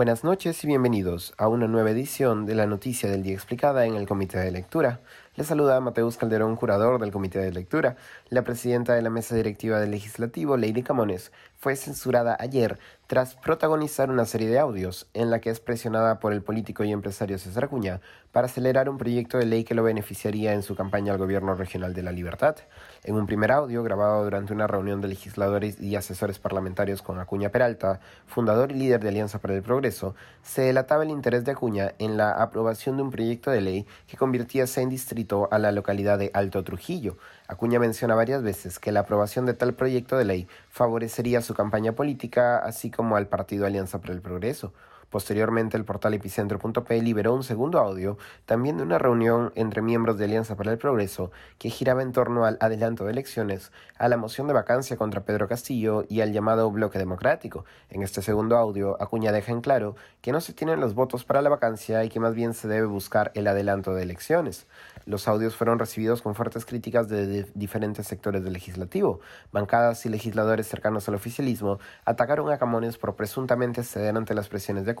Buenas noches y bienvenidos a una nueva edición de la Noticia del Día Explicada en el Comité de Lectura. Les saluda Mateus Calderón, curador del Comité de Lectura. La presidenta de la Mesa Directiva del Legislativo, Lady Camones, fue censurada ayer tras protagonizar una serie de audios en la que es presionada por el político y empresario César Acuña para acelerar un proyecto de ley que lo beneficiaría en su campaña al Gobierno Regional de la Libertad. En un primer audio grabado durante una reunión de legisladores y asesores parlamentarios con Acuña Peralta, fundador y líder de Alianza para el Progreso, se delataba el interés de Acuña en la aprobación de un proyecto de ley que convirtiera en distrito a la localidad de Alto Trujillo. Acuña menciona varias veces que la aprobación de tal proyecto de ley favorecería su campaña política, así como al Partido Alianza para el Progreso. Posteriormente, el portal epicentro.p liberó un segundo audio, también de una reunión entre miembros de Alianza para el Progreso, que giraba en torno al adelanto de elecciones, a la moción de vacancia contra Pedro Castillo y al llamado bloque democrático. En este segundo audio, Acuña deja en claro que no se tienen los votos para la vacancia y que más bien se debe buscar el adelanto de elecciones. Los audios fueron recibidos con fuertes críticas de diferentes sectores del legislativo. Bancadas y legisladores cercanos al oficialismo atacaron a Camones por presuntamente ceder ante las presiones de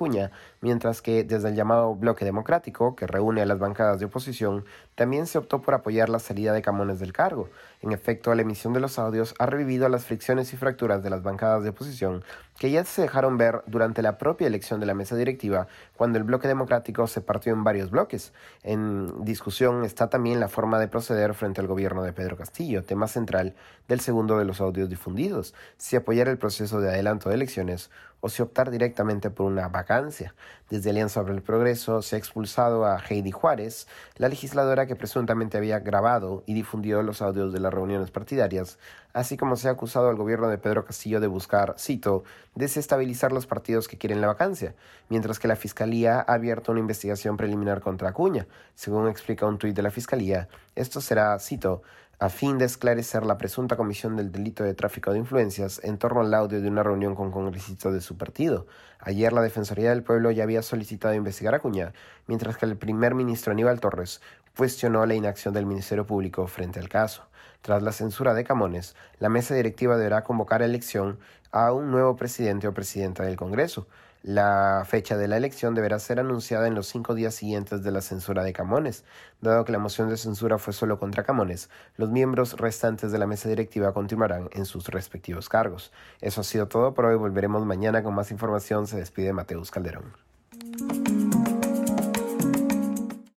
mientras que desde el llamado Bloque Democrático, que reúne a las bancadas de oposición, también se optó por apoyar la salida de Camones del cargo. En efecto, la emisión de los audios ha revivido las fricciones y fracturas de las bancadas de oposición, que ya se dejaron ver durante la propia elección de la mesa directiva, cuando el Bloque Democrático se partió en varios bloques. En discusión está también la forma de proceder frente al gobierno de Pedro Castillo, tema central del segundo de los audios difundidos, si apoyar el proceso de adelanto de elecciones o si optar directamente por una Desde Alianza para el Progreso se ha expulsado a Heidi Juárez, la legisladora que presuntamente había grabado y difundido los audios de las reuniones partidarias, así como se ha acusado al gobierno de Pedro Castillo de buscar, cito, desestabilizar los partidos que quieren la vacancia, mientras que la Fiscalía ha abierto una investigación preliminar contra Acuña. Según explica un tuit de la Fiscalía, esto será, cito, a fin de esclarecer la presunta comisión del delito de tráfico de influencias en torno al audio de una reunión con congresistas de su partido. Ayer la Defensoría del Pueblo ya había solicitado investigar a Cuña, mientras que el primer ministro Aníbal Torres cuestionó la inacción del Ministerio Público frente al caso. Tras la censura de Camones, la mesa directiva deberá convocar a elección a un nuevo presidente o presidenta del Congreso. La fecha de la elección deberá ser anunciada en los cinco días siguientes de la censura de Camones. Dado que la moción de censura fue solo contra Camones, los miembros restantes de la mesa directiva continuarán en sus respectivos cargos. Eso ha sido todo por hoy. Volveremos mañana con más información. Se despide Mateus Calderón.